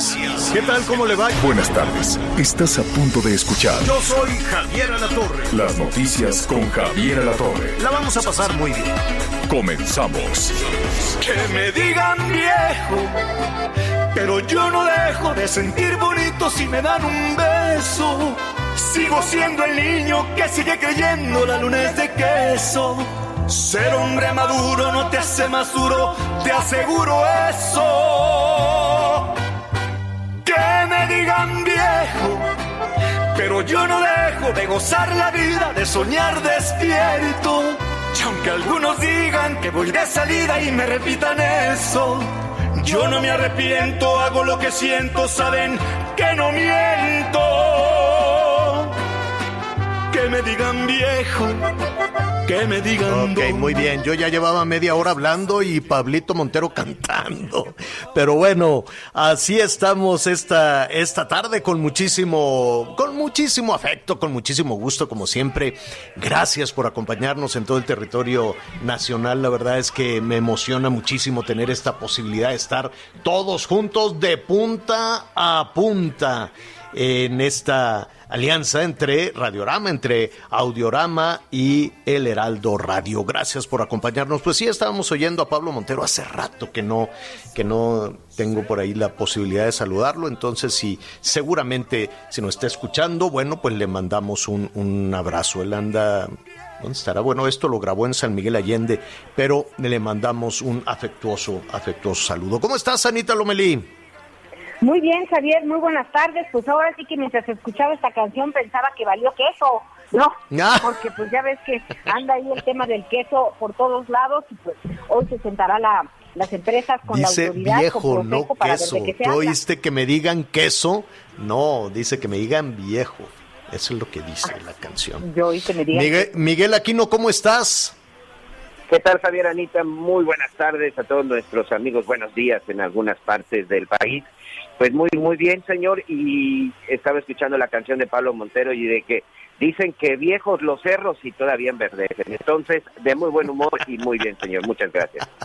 Noticias. ¿Qué tal? ¿Cómo le va? Buenas tardes. Estás a punto de escuchar Yo soy Javier Alatorre. las noticias con Javier Alatorre. La vamos a pasar muy bien. Comenzamos. Que me digan viejo, pero yo no dejo de sentir bonito si me dan un beso. Sigo siendo el niño que sigue creyendo la luna es de queso. Ser hombre maduro no te hace más duro, te aseguro eso. Digan viejo, pero yo no dejo de gozar la vida, de soñar despierto. Y aunque algunos digan que voy de salida y me repitan eso, yo no me arrepiento, hago lo que siento, saben que no miento. Que me digan viejo, que me digan Ok, muy bien. Yo ya llevaba media hora hablando y Pablito Montero cantando. Pero bueno, así estamos esta, esta tarde con muchísimo, con muchísimo afecto, con muchísimo gusto, como siempre. Gracias por acompañarnos en todo el territorio nacional. La verdad es que me emociona muchísimo tener esta posibilidad de estar todos juntos de punta a punta en esta alianza entre Radiorama, entre Audiorama y El Heraldo Radio. Gracias por acompañarnos. Pues sí, estábamos oyendo a Pablo Montero hace rato que no, que no tengo por ahí la posibilidad de saludarlo. Entonces, sí, seguramente si nos está escuchando, bueno, pues le mandamos un, un abrazo. Él anda ¿Dónde estará? Bueno, esto lo grabó en San Miguel Allende, pero le mandamos un afectuoso, afectuoso saludo. ¿Cómo estás, Anita Lomelí? Muy bien, Javier, muy buenas tardes. Pues ahora sí que mientras escuchaba esta canción pensaba que valió queso. No, Ah. porque pues ya ves que anda ahí el tema del queso por todos lados y pues hoy se sentará la, las empresas con Dice la autoridad, viejo, con no para queso. se ¿Tú oíste que me digan queso? No, dice que me digan viejo. Eso es lo que dice la canción. Yo oí que me digan Miguel, Miguel Aquino, ¿cómo estás? ¿Qué tal, Javier Anita? Muy buenas tardes a todos nuestros amigos. Buenos días en algunas partes del país. Pues muy, muy bien, señor. Y estaba escuchando la canción de Pablo Montero y de que dicen que viejos los cerros y todavía enverdecen. Entonces, de muy buen humor y muy bien, señor. Muchas gracias.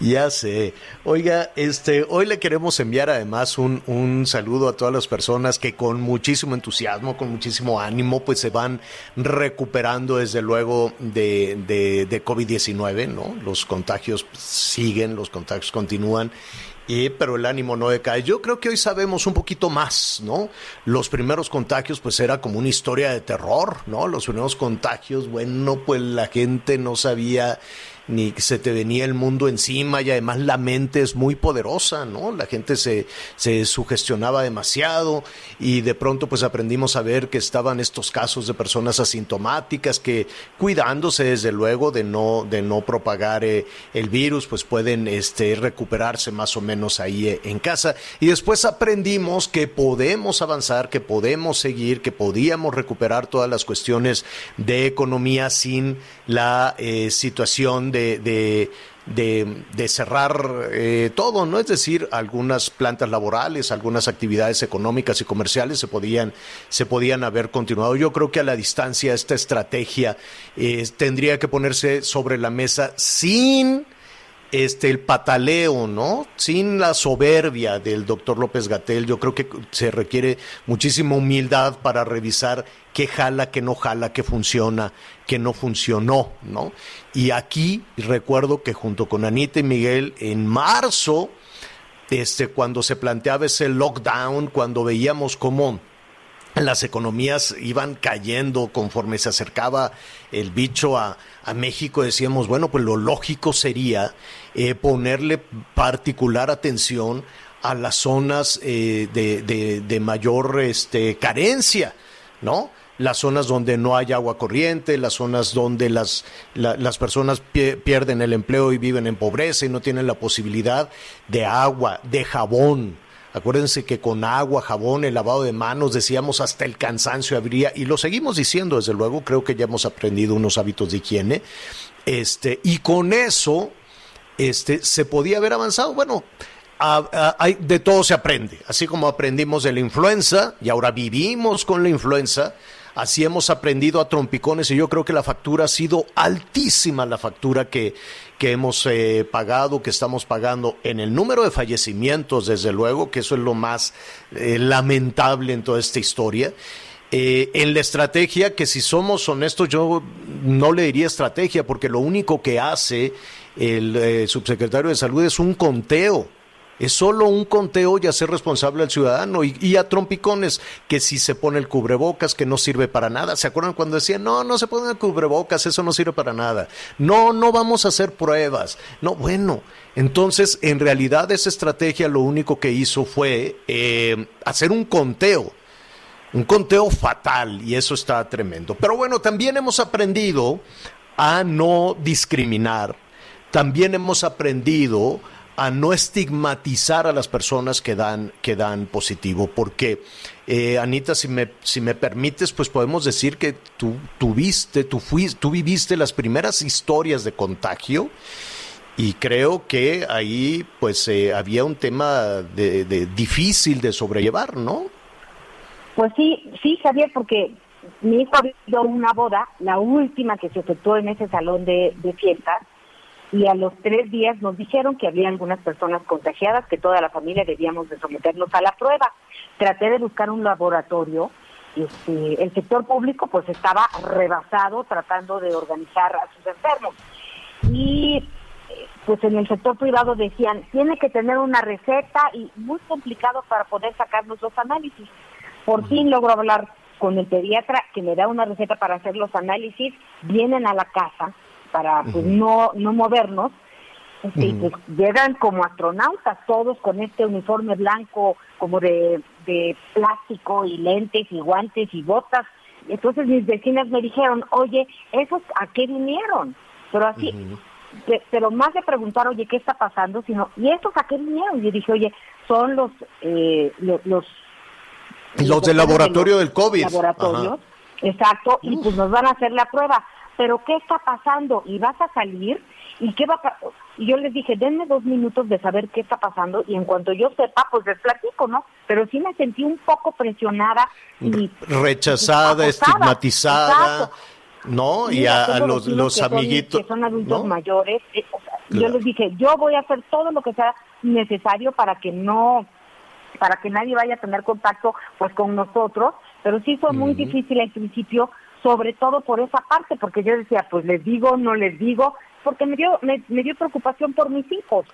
Ya sé. Oiga, este, hoy le queremos enviar además un, un saludo a todas las personas que con muchísimo entusiasmo, con muchísimo ánimo, pues se van recuperando desde luego de, de, de COVID-19, ¿no? Los contagios siguen, los contagios continúan. Y, pero el ánimo no decae. Yo creo que hoy sabemos un poquito más, ¿no? Los primeros contagios, pues era como una historia de terror, ¿no? Los primeros contagios, bueno, pues la gente no sabía ni se te venía el mundo encima y además la mente es muy poderosa, ¿no? La gente se, se sugestionaba demasiado y de pronto pues aprendimos a ver que estaban estos casos de personas asintomáticas que cuidándose desde luego de no, de no propagar eh, el virus pues pueden este, recuperarse más o menos ahí eh, en casa y después aprendimos que podemos avanzar, que podemos seguir, que podíamos recuperar todas las cuestiones de economía sin la eh, situación de, de, de, de cerrar eh, todo, ¿no? Es decir, algunas plantas laborales, algunas actividades económicas y comerciales se podían, se podían haber continuado. Yo creo que a la distancia esta estrategia eh, tendría que ponerse sobre la mesa sin este el pataleo, ¿no? Sin la soberbia del doctor López Gatel, yo creo que se requiere muchísima humildad para revisar qué jala, qué no jala, qué funciona, qué no funcionó, ¿no? Y aquí recuerdo que junto con Anita y Miguel en marzo, este, cuando se planteaba ese lockdown, cuando veíamos cómo las economías iban cayendo conforme se acercaba el bicho a, a México, decíamos, bueno, pues lo lógico sería eh, ponerle particular atención a las zonas eh, de, de, mayor este, carencia, ¿no? las zonas donde no hay agua corriente, las zonas donde las, las personas pierden el empleo y viven en pobreza y no tienen la posibilidad de agua, de jabón. Acuérdense que con agua, jabón, el lavado de manos, decíamos hasta el cansancio habría, y lo seguimos diciendo, desde luego, creo que ya hemos aprendido unos hábitos de higiene, este, y con eso, este, se podía haber avanzado. Bueno, de todo se aprende, así como aprendimos de la influenza y ahora vivimos con la influenza, así hemos aprendido a trompicones y yo creo que la factura ha sido altísima, la factura que, que hemos eh, pagado, que estamos pagando en el número de fallecimientos, desde luego, que eso es lo más eh, lamentable en toda esta historia. Eh, en la estrategia, que si somos honestos, yo no le diría estrategia, porque lo único que hace el subsecretario de Salud es un conteo es solo un conteo y hacer responsable al ciudadano y, a trompicones que si se pone el cubrebocas que no sirve para nada. ¿Se acuerdan cuando decían, no, no se pone el cubrebocas, eso no sirve para nada? No, no vamos a hacer pruebas. No, bueno, entonces en realidad esa estrategia lo único que hizo fue eh, hacer un conteo. Un conteo fatal y eso está tremendo. Pero bueno, también hemos aprendido a no discriminar. También hemos aprendido a no estigmatizar a las personas que dan, que dan positivo, porque eh, Anita, si me, si me permites, pues podemos decir que tú tuviste, tú, fuiste, tú viviste las primeras historias de contagio y creo que ahí pues eh, había un tema de, difícil de sobrellevar, ¿no? Pues sí, sí, Javier, porque mi hijo había una boda, la última que se efectuó en ese salón de, de fiestas, y a los tres días nos dijeron que había algunas personas contagiadas, que toda la familia debíamos de someternos a la prueba. Traté de buscar un laboratorio, este, el sector público pues estaba rebasado tratando de organizar a sus enfermos. Y pues en el sector privado decían, tiene que tener una receta y muy complicado para poder sacarnos los análisis. Por fin logro hablar con el pediatra que me da una receta para hacer los análisis, vienen a la casa, para pues no no movernos. Y pues llegan como astronautas todos con este uniforme blanco como de, de plástico y lentes y guantes y botas. Entonces mis vecinas me dijeron oye esos a qué vinieron pero así pero más de preguntar oye qué está pasando sino y estos a qué vinieron y yo dije oye son los eh, los, los, del laboratorio del covid. laboratorios exacto y pues nos van a hacer la prueba pero ¿qué está pasando? ¿Y vas a salir? ¿Y qué va a Y yo les dije, denme dos minutos de saber qué está pasando y en cuanto yo sepa, pues les platico, ¿no? Pero sí me sentí un poco presionada y... Rechazada, estigmatizada. ¿no? y a, los, los amiguitos. que son adultos mayores. Eh, yo les dije, yo voy a hacer todo lo que sea necesario para que no, para que nadie vaya a tener contacto pues con nosotros, pero sí fue muy difícil al principio sobre todo por esa parte, porque yo decía, pues les digo, no les digo, porque me dio, me, dio preocupación por mis hijos.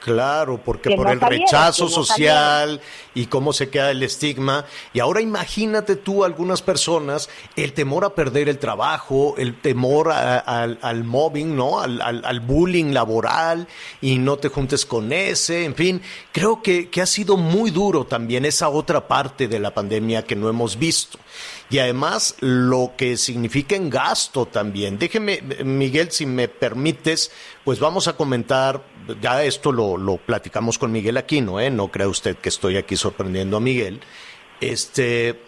Claro, porque por el rechazo social y cómo se queda el estigma. Y ahora imagínate tú algunas personas, el temor a perder el trabajo, el temor al mobbing, ¿no? Al, al, bullying laboral y no te juntes con ese, en fin. Creo que, que ha sido muy duro también esa otra parte de la pandemia que no hemos visto y además lo que significa en gasto también. Déjeme, Miguel, si me permites, pues vamos a comentar, ya esto lo, lo platicamos con Miguel Aquino, ¿eh? no crea usted que estoy aquí sorprendiendo a Miguel. Este,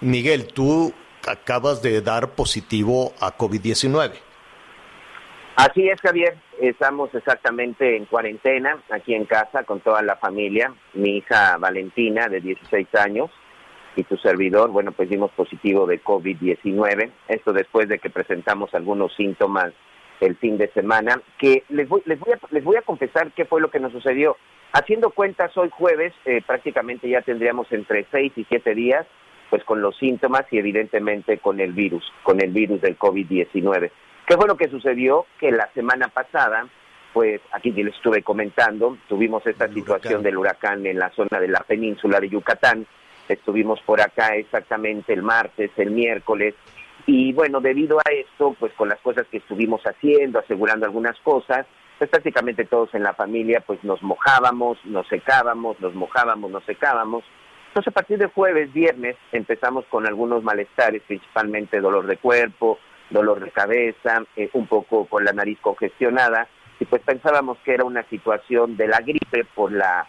Miguel, tú acabas de dar positivo a COVID-19. Así es, Javier. Estamos exactamente en cuarentena, aquí en casa, con toda la familia. Mi hija Valentina, de 16 años, y tu servidor, bueno, pues dimos positivo de COVID-19. Esto después de que presentamos algunos síntomas el fin de semana, que les voy, les voy, a, les voy a confesar qué fue lo que nos sucedió. Haciendo cuentas, hoy jueves eh, prácticamente ya tendríamos entre seis y siete días, pues con los síntomas y evidentemente con el virus, con el virus del COVID-19. ¿Qué fue lo que sucedió? Que la semana pasada, pues aquí les estuve comentando, tuvimos esta situación del huracán en la zona de la península de Yucatán, Estuvimos por acá exactamente el martes, el miércoles, y bueno, debido a esto, pues con las cosas que estuvimos haciendo, asegurando algunas cosas, pues prácticamente todos en la familia pues nos mojábamos, nos secábamos, nos mojábamos, nos secábamos. Entonces a partir de jueves, viernes, empezamos con algunos malestares, principalmente dolor de cuerpo, dolor de cabeza, eh, un poco con la nariz congestionada, y pues pensábamos que era una situación de la gripe por la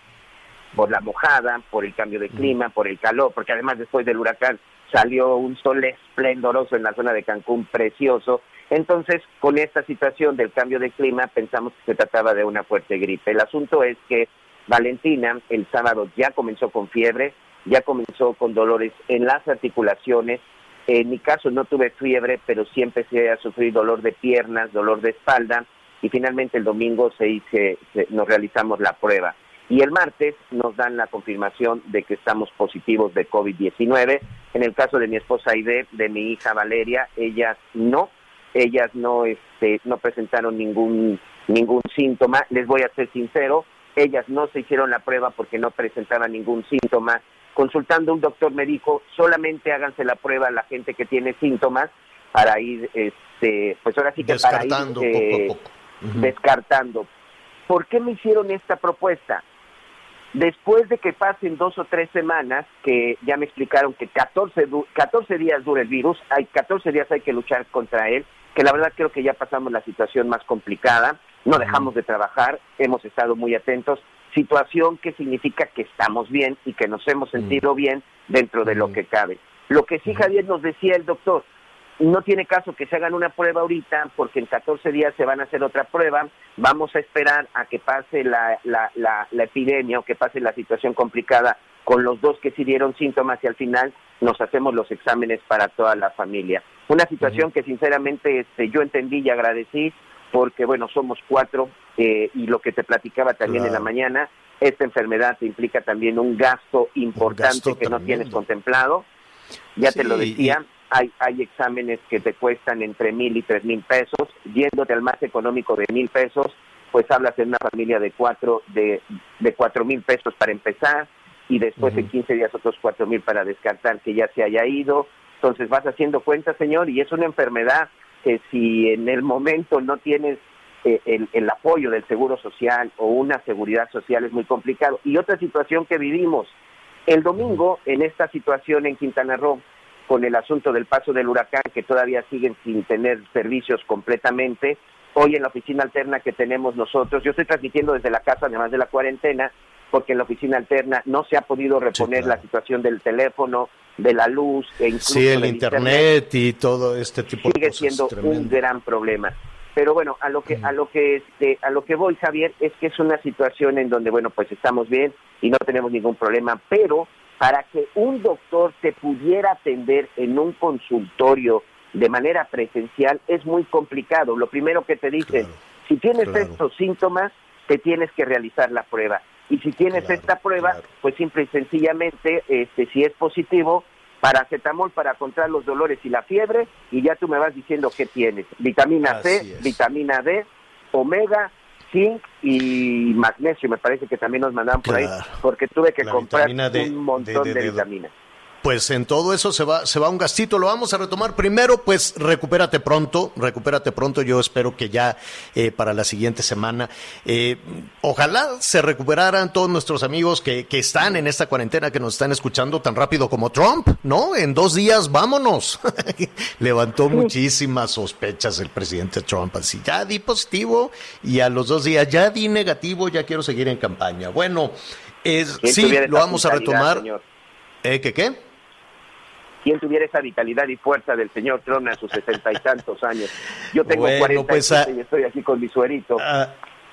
por la mojada, por el cambio de clima, por el calor, porque además después del huracán salió un sol esplendoroso en la zona de Cancún, precioso. Entonces, con esta situación del cambio de clima, pensamos que se trataba de una fuerte gripe. El asunto es que Valentina el sábado ya comenzó con fiebre, ya comenzó con dolores en las articulaciones. En mi caso no tuve fiebre, pero sí empecé a sufrir dolor de piernas, dolor de espalda y finalmente el domingo se, hice, nos realizamos la prueba. Y el martes nos dan la confirmación de que estamos positivos de COVID-19. En el caso de mi esposa Aide, de mi hija Valeria, ellas no, ellas no, este, no presentaron ningún, ningún síntoma. Les voy a ser sincero, ellas no se hicieron la prueba porque no presentaban ningún síntoma. Consultando un doctor me dijo, solamente háganse la prueba a la gente que tiene síntomas para ir, este, pues ahora sí que para ir eh, descartando. ¿Por qué me hicieron esta propuesta? Después de que pasen dos o tres semanas, que ya me explicaron que 14, 14 días dura el virus, hay 14 días hay que luchar contra él, que la verdad creo que ya pasamos la situación más complicada, no dejamos de trabajar, hemos estado muy atentos, situación que significa que estamos bien y que nos hemos sentido bien dentro de lo que cabe. Lo que sí, Javier, nos decía el doctor, no tiene caso que se hagan una prueba ahorita porque en 14 días se van a hacer otra prueba. Vamos a esperar a que pase la, la, la, epidemia o que pase la situación complicada con los dos que sí dieron síntomas y al final nos hacemos los exámenes para toda la familia. Una situación que sinceramente este, yo entendí y agradecí porque, bueno, somos cuatro eh, y lo que te platicaba también en la mañana, esta enfermedad implica también un gasto importante que no tienes contemplado. Ya te lo decía, hay, hay exámenes que te cuestan entre mil y tres mil pesos, yéndote al más económico de mil pesos, pues hablas de una familia de cuatro, de, de cuatro mil pesos para empezar, y después en 15 días otros cuatro mil para descartar que ya se haya ido. Entonces vas haciendo cuenta, señor, y es una enfermedad que si en el momento no tienes eh, el, el, apoyo del seguro social o una seguridad social es muy complicado. Y otra situación que vivimos, el domingo en esta situación en Quintana Roo, con el asunto del paso del huracán, que todavía siguen sin tener servicios completamente. Hoy en la oficina alterna que tenemos nosotros, yo estoy transmitiendo desde la casa, además de la cuarentena, porque en la oficina alterna no se ha podido reponer la situación del teléfono, de la luz, e incluso sí, el internet, y todo este tipo de cosas. Sigue siendo un gran problema. Pero bueno, a lo que a lo que este, a lo que voy, Javier, es que es una situación en donde bueno, pues estamos bien y no tenemos ningún problema, pero para que un doctor te pudiera atender en un consultorio de manera presencial es muy complicado. Lo primero que te dicen, si tienes estos síntomas, te tienes que realizar la prueba. Y si tienes esta prueba, pues simple y sencillamente, este, si es positivo, paracetamol para controlar los dolores y la fiebre, y ya tú me vas diciendo qué tienes. Vitamina C, vitamina D, omega, zinc y magnesio, me parece que también nos mandaban por ahí, porque tuve que comprar un montón de, de vitaminas pues en todo eso se va, se va un gastito. Lo vamos a retomar primero, pues recupérate pronto, recupérate pronto. Yo espero que ya eh, para la siguiente semana, eh, ojalá se recuperaran todos nuestros amigos que, que están en esta cuarentena, que nos están escuchando tan rápido como Trump, ¿no? En dos días, vámonos. Levantó muchísimas sospechas el presidente Trump, así, ya di positivo y a los dos días ya di negativo, ya quiero seguir en campaña. Bueno, es, sí, lo vamos a retomar. ¿Eh, ¿Qué qué? Quién tuviera esa vitalidad y fuerza del señor Trump a sus sesenta y tantos años. Yo tengo cuarenta pues, ah, y estoy aquí con mi suerito. Ah,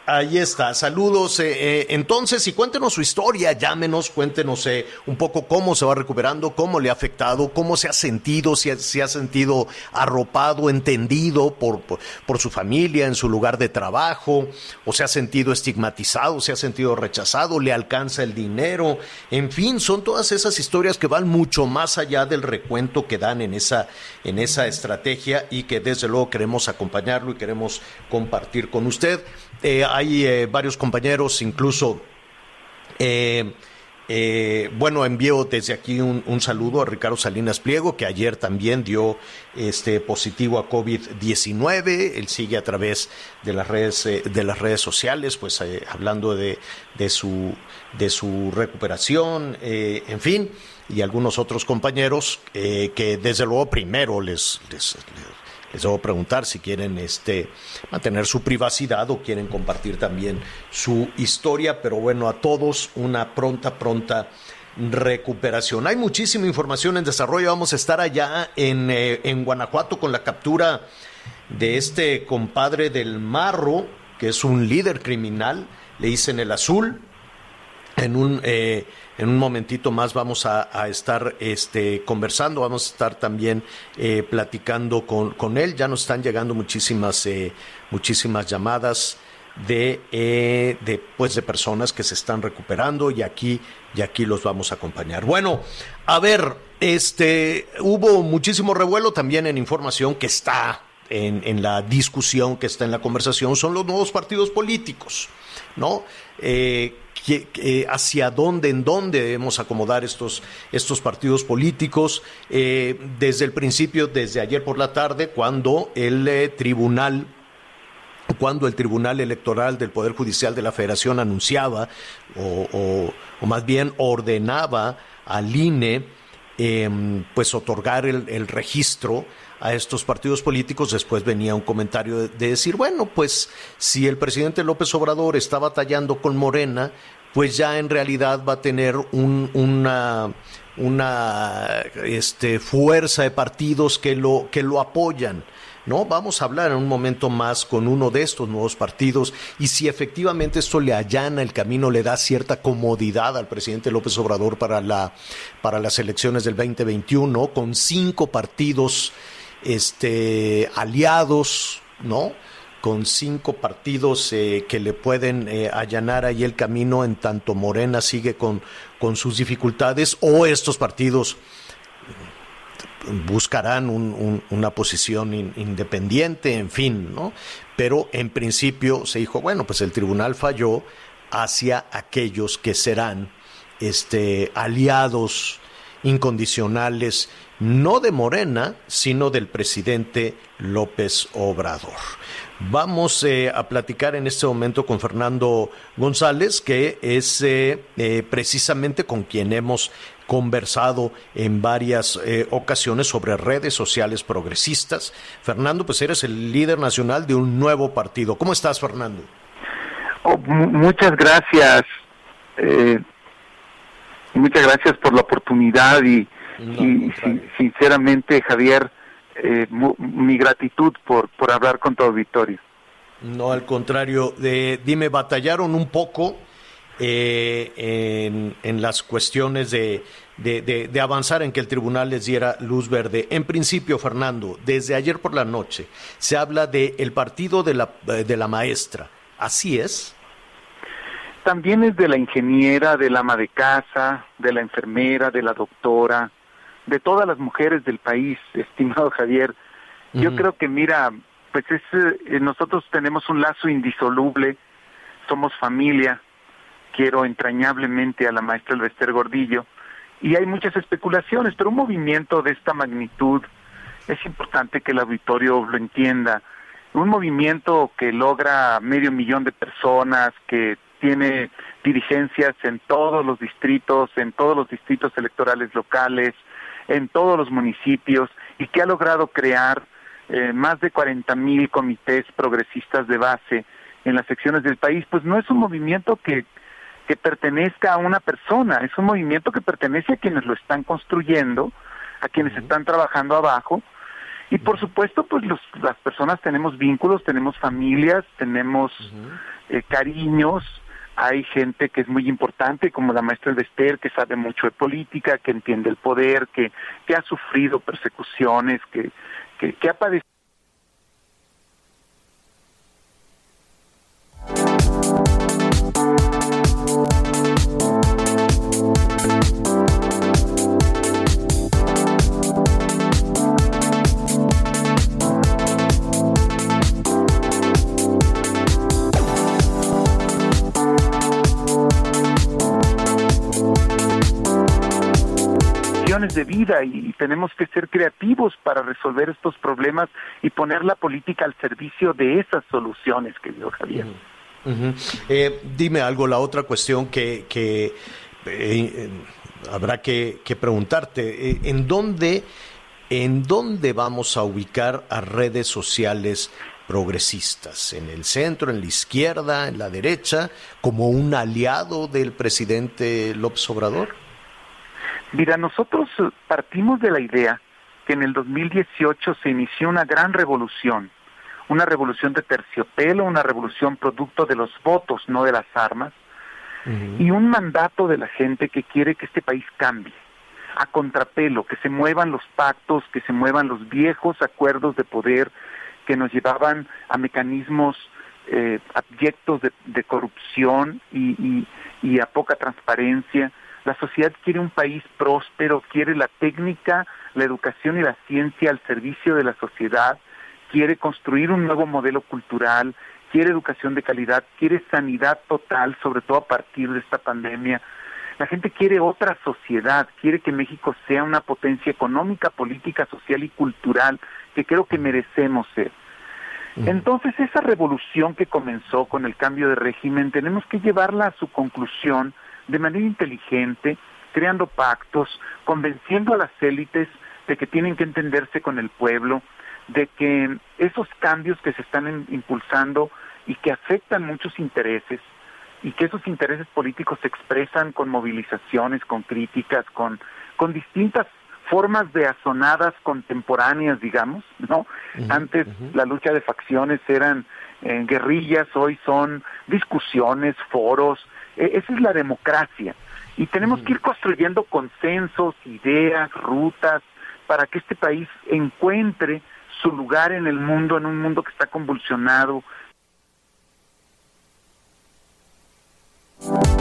Ahí está, saludos. Eh, eh, entonces, y cuéntenos su historia, llámenos, cuéntenos eh, un poco cómo se va recuperando, cómo le ha afectado, cómo se ha sentido, si se ha sentido arropado, entendido por, por, su familia, en su lugar de trabajo, o se ha sentido estigmatizado, se ha sentido rechazado, le alcanza el dinero. En fin, son todas esas historias que van mucho más allá del recuento que dan en esa, en esa estrategia y que desde luego queremos acompañarlo y queremos compartir con usted. Hay eh, varios compañeros, incluso eh, Eh, bueno, envío desde aquí un, saludo a Ricardo Salinas Pliego, que ayer también dio este positivo a COVID-19. Él sigue a través de las redes, eh, de las redes sociales, pues eh, hablando de, de, su, de su recuperación, en fin, y algunos otros compañeros que desde luego primero les les debo preguntar si quieren este, mantener su privacidad o quieren compartir también su historia, pero bueno, a todos una pronta, pronta recuperación. Hay muchísima información en desarrollo, vamos a estar allá en, eh, en Guanajuato con la captura de este compadre del Marro, que es un líder criminal, le dicen el azul, en un... Eh, en un momentito más vamos a, estar este, conversando, vamos a estar también eh, platicando con, él. Ya nos están llegando muchísimas, eh, muchísimas llamadas de, eh, de, pues, de personas que se están recuperando y aquí, y aquí los vamos a acompañar. Bueno, a ver, este, hubo muchísimo revuelo también en información que está en, en la discusión, que está en la conversación, son los nuevos partidos políticos, ¿no? Eh, hacia dónde, en dónde debemos acomodar estos, estos partidos políticos. Eh, desde el principio, desde ayer por la tarde, cuando el eh, tribunal cuando el Tribunal Electoral del Poder Judicial de la Federación anunciaba o, más bien ordenaba al INE em, pues otorgar el, registro a estos partidos políticos, después venía un comentario de, decir, bueno, pues si el presidente López Obrador está batallando con Morena, pues ya en realidad va a tener una, una este, fuerza de partidos que lo, que lo apoyan. ¿no? Vamos a hablar en un momento más con uno de estos nuevos partidos y si efectivamente esto le allana el camino, le da cierta comodidad al presidente López Obrador para, la, para las elecciones del 2021, con cinco partidos este, aliados, ¿no? con cinco partidos eh, que le pueden eh, allanar ahí el camino en tanto Morena sigue con, con sus dificultades o estos partidos buscarán una posición independiente, en fin, ¿no? Pero en principio se dijo, bueno, pues el tribunal falló hacia aquellos que serán este, aliados incondicionales, no de Morena, sino del presidente López Obrador. Vamos eh, a platicar en este momento con Fernando González, que es eh, eh, precisamente con quien hemos conversado en varias ocasiones sobre redes sociales progresistas. Fernando, pues eres el líder nacional de un nuevo partido. ¿Cómo estás, Fernando? Oh, muchas gracias. muchas gracias por la oportunidad y, y sinceramente, Javier, eh, mi gratitud por, por hablar con tu auditorio. No, al contrario, de, dime, batallaron un poco eh, en, en, las cuestiones de, de, de, avanzar en que el tribunal les diera luz verde. En principio, Fernando, desde ayer por la noche se habla de el partido de la, de la maestra. ¿Así es? También es de la ingeniera, del ama de casa, de la enfermera, de la doctora, de todas las mujeres del país, estimado Javier. Yo creo que, mira, pues es, eh, nosotros tenemos un lazo indisoluble, somos familia, quiero entrañablemente a la maestra Elvester Gordillo, y hay muchas especulaciones, pero un movimiento de esta magnitud es importante que el auditorio lo entienda. Un movimiento que logra medio millón de personas, que tiene dirigencias en todos los distritos, en todos los distritos electorales locales, en todos los municipios y que ha logrado crear eh, más de 40 mil comités progresistas de base en las secciones del país, pues no es un movimiento que, que pertenezca a una persona, es un movimiento que pertenece a quienes lo están construyendo, a quienes están trabajando abajo, y por supuesto, pues los, las personas tenemos vínculos, tenemos familias, tenemos eh, cariños, hay gente que es muy importante, como la maestra Elvester, que sabe mucho de política, que entiende el poder, que, que ha sufrido persecuciones, que, que, que ha padecido y, tenemos que ser creativos para resolver estos problemas y poner la política al servicio de esas soluciones, querido Javier. Eh, dime algo, la otra cuestión que, que eh, habrá que, que preguntarte, eh, ¿en dónde, ¿en dónde vamos a ubicar a redes sociales progresistas, en el centro, en la izquierda, en la derecha, como un aliado del presidente López Obrador? Mira, nosotros partimos de la idea que en el 2018 se inició una gran revolución, una revolución de terciopelo, una revolución producto de los votos, no de las armas, y un mandato de la gente que quiere que este país cambie, a contrapelo, que se muevan los pactos, que se muevan los viejos acuerdos de poder que nos llevaban a mecanismos eh, abyectos de, corrupción y, y, a poca transparencia. La sociedad quiere un país próspero, quiere la técnica, la educación y la ciencia al servicio de la sociedad, quiere construir un nuevo modelo cultural, quiere educación de calidad, quiere sanidad total, sobre todo a partir de esta pandemia. La gente quiere otra sociedad, quiere que México sea una potencia económica, política, social y cultural que creo que merecemos ser. Entonces, esa revolución que comenzó con el cambio de régimen, tenemos que llevarla a su conclusión de manera inteligente, creando pactos, convenciendo a las élites de que tienen que entenderse con el pueblo, de que esos cambios que se están impulsando y que afectan muchos intereses, y que esos intereses políticos se expresan con movilizaciones, con críticas, con, con distintas formas de asonadas contemporáneas, digamos, ¿no? Antes la lucha de facciones eran eh, guerrillas, hoy son discusiones, foros, esa es la democracia. Y tenemos que ir construyendo consensos, ideas, rutas, para que este país encuentre su lugar en el mundo, en un mundo que está convulsionado,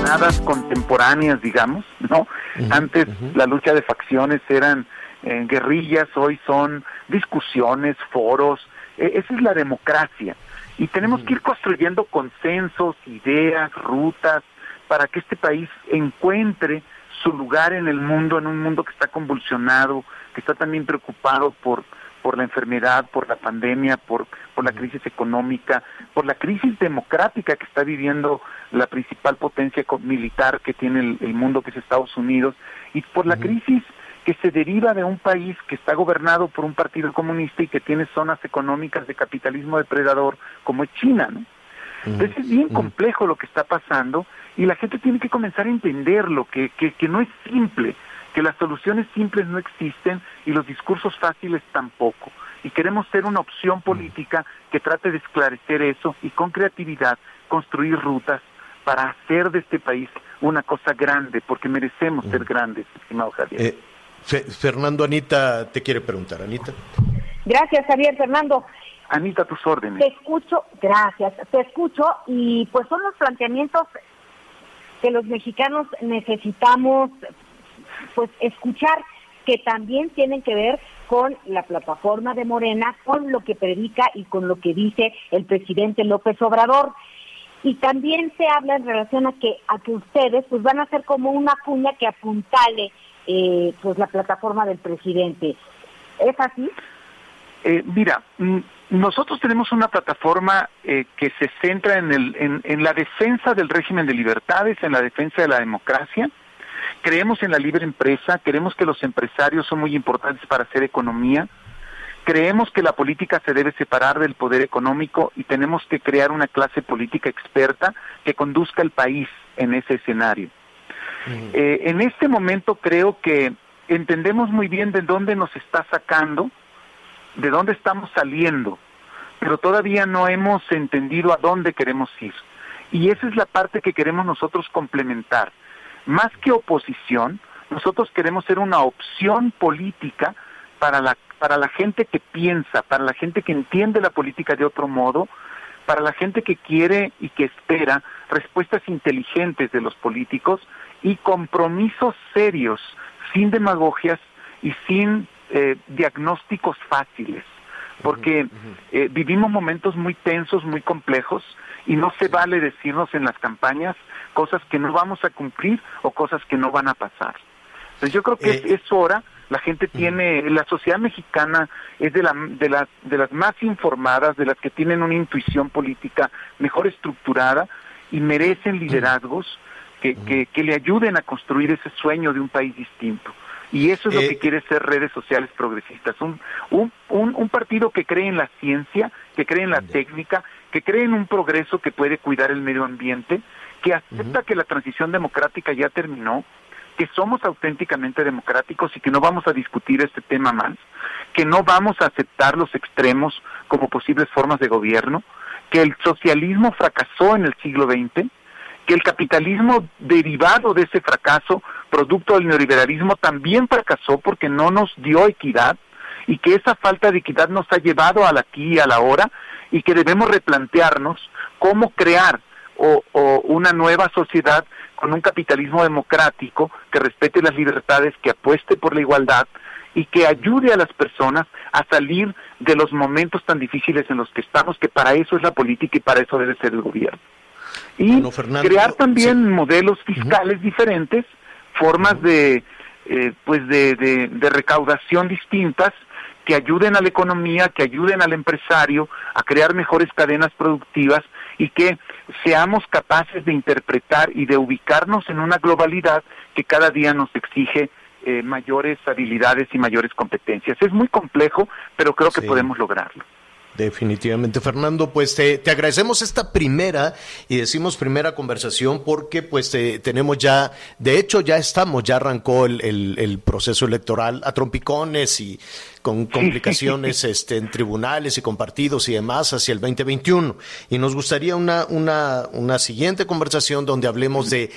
nada contemporáneas, digamos, ¿no? Antes la lucha de facciones eran eh, guerrillas, hoy son discusiones, foros, e, esa es la democracia. Y tenemos que ir construyendo consensos, ideas, rutas, para que este país encuentre su lugar en el mundo, en un mundo que está convulsionado, que está también preocupado por por la enfermedad, por la pandemia, por, por la crisis económica, por la crisis democrática que está viviendo la principal potencia militar que tiene el, mundo, que es Estados Unidos, y por la crisis que se deriva de un país que está gobernado por un partido comunista y que tiene zonas económicas de capitalismo depredador como es China, ¿no? Entonces es bien complejo lo que está pasando y la gente tiene que comenzar a entenderlo, que, que, que no es simple que las soluciones simples no existen y los discursos fáciles tampoco. Y queremos ser una opción política que trate de esclarecer eso y con creatividad construir rutas para hacer de este país una cosa grande, porque merecemos ser grandes, estimado Javier. Eh, Fernando, Anita te quiere preguntar, Anita. Gracias, Javier. Fernando. Anita, tus órdenes. Te escucho, gracias, te escucho y pues son los planteamientos que los mexicanos necesitamos pues escuchar que también tienen que ver con la plataforma de Morena, con lo que predica y con lo que dice el presidente López Obrador. Y también se habla en relación a que a que ustedes pues van a ser como una cuña que apuntale eh, pues la plataforma del presidente. ¿Es así? Eh, mira, mm, nosotros tenemos una plataforma eh, que se centra en, el, en, en la defensa del régimen de libertades, en la defensa de la democracia, Creemos en la libre empresa, creemos que los empresarios son muy importantes para hacer economía, creemos que la política se debe separar del poder económico y tenemos que crear una clase política experta que conduzca el país en ese escenario. Eh, en este momento creo que entendemos muy bien de dónde nos está sacando, de dónde estamos saliendo, pero todavía no hemos entendido a dónde queremos ir. Y esa es la parte que queremos nosotros complementar más que oposición, nosotros queremos ser una opción política para la, para la gente que piensa, para la gente que entiende la política de otro modo, para la gente que quiere y que espera respuestas inteligentes de los políticos y compromisos serios, sin demagogias y sin eh, diagnósticos fáciles, porque eh, vivimos momentos muy tensos, muy complejos, y no se vale decirnos en las campañas cosas que no vamos a cumplir o cosas que no van a pasar. Entonces yo creo que es, Eh, es hora, la gente tiene, la sociedad mexicana es de, la, de, las, de las más informadas, de las que tienen una intuición política mejor estructurada y merecen liderazgos que, que, que le ayuden a construir ese sueño de un país distinto. Y eso es lo Eh, que quiere ser redes sociales progresistas, un, un, un, un partido que cree en la ciencia, que cree en la técnica, que cree en un progreso que puede cuidar el medio ambiente, que acepta que la transición democrática ya terminó, que somos auténticamente democráticos y que no vamos a discutir este tema más, que no vamos a aceptar los extremos como posibles formas de gobierno, que el socialismo fracasó en el siglo XX, que el capitalismo derivado de ese fracaso, producto del neoliberalismo, también fracasó porque no nos dio equidad y que esa falta de equidad nos ha llevado al aquí y a la hora y que debemos replantearnos cómo crear o, o una nueva sociedad con un capitalismo democrático que respete las libertades, que apueste por la igualdad y que ayude a las personas a salir de los momentos tan difíciles en los que estamos, que para eso es la política y para eso debe ser el gobierno. Y Bueno, Fernando, crear también sí. modelos fiscales diferentes, formas de, eh, pues de, de, de recaudación distintas que ayuden a la economía, que ayuden al empresario a crear mejores cadenas productivas y que seamos capaces de interpretar y de ubicarnos en una globalidad que cada día nos exige eh, mayores habilidades y mayores competencias. Es muy complejo, pero creo que podemos lograrlo. Definitivamente, Fernando, pues te, te agradecemos esta primera y decimos primera conversación porque pues tenemos ya, de hecho ya estamos, ya arrancó el, el- el proceso electoral a trompicones y con complicaciones este, en tribunales y con partidos y demás hacia el 2021. Y nos gustaría una, una, una siguiente conversación donde hablemos de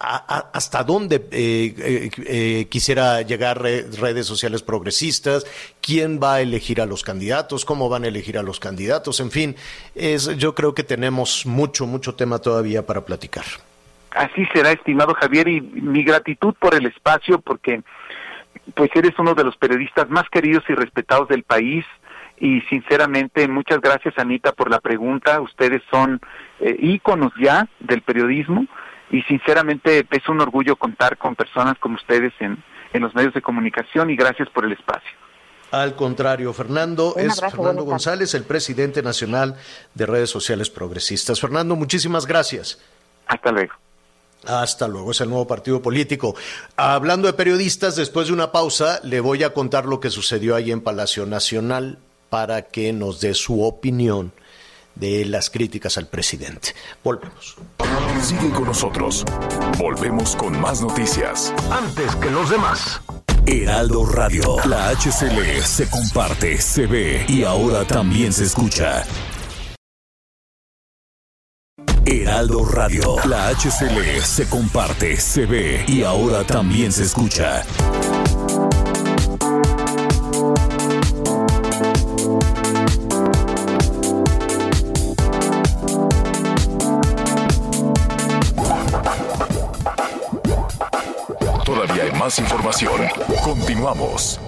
a- hasta dónde eh, eh, eh, quisiera llegar re- redes sociales progresistas, quién va a elegir a los candidatos, cómo van a elegir a los candidatos, en fin, es, yo creo que tenemos mucho, mucho tema todavía para platicar. Así será, estimado Javier, y mi gratitud por el espacio, porque pues eres uno de los periodistas más queridos y respetados del país. Y sinceramente, muchas gracias, Anita, por la pregunta. Ustedes son eh, íconos ya del periodismo. Y sinceramente, es un orgullo contar con personas como ustedes en, en los medios de comunicación. Y gracias por el espacio. Al contrario, Fernando es abrazo, Fernando. González, el presidente nacional de redes sociales progresistas. Fernando, muchísimas gracias. Hasta luego. Hasta luego, es el nuevo partido político. Hablando de periodistas, después de una pausa, le voy a contar lo que sucedió ahí en Palacio Nacional para que nos dé su opinión de las críticas al presidente. Volvemos. Sigue con nosotros. Volvemos con más noticias. Antes que los demás. Heraldo Radio. La HCL se comparte, se ve y ahora también se escucha. Heraldo Radio. La HCL se comparte, se ve y ahora también se escucha. Más información. Continuamos.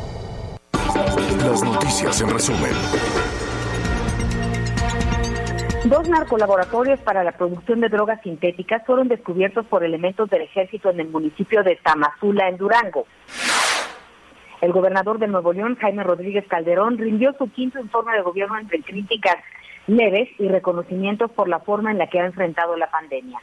Las noticias en resumen. Dos narcolaboratorios para la producción de drogas sintéticas fueron descubiertos por elementos del ejército en el municipio de Tamazula, en Durango. El gobernador de Nuevo León, Jaime Rodríguez Calderón, rindió su quinto informe de gobierno entre críticas leves y reconocimientos por la forma en la que ha enfrentado la pandemia.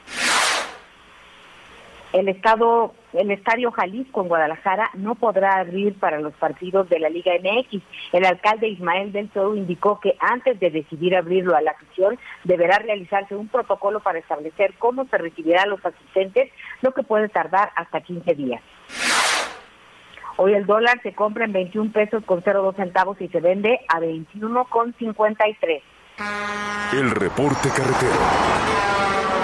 El estado, el estadio Jalisco en Guadalajara no podrá abrir para los partidos de la Liga MX. El alcalde Ismael del Toro indicó que antes de decidir abrirlo a la afición deberá realizarse un protocolo para establecer cómo se recibirá a los asistentes, lo que puede tardar hasta 15 días. Hoy el dólar se compra en 21 pesos con 02 centavos y se vende a 21 con 53. El reporte carretero.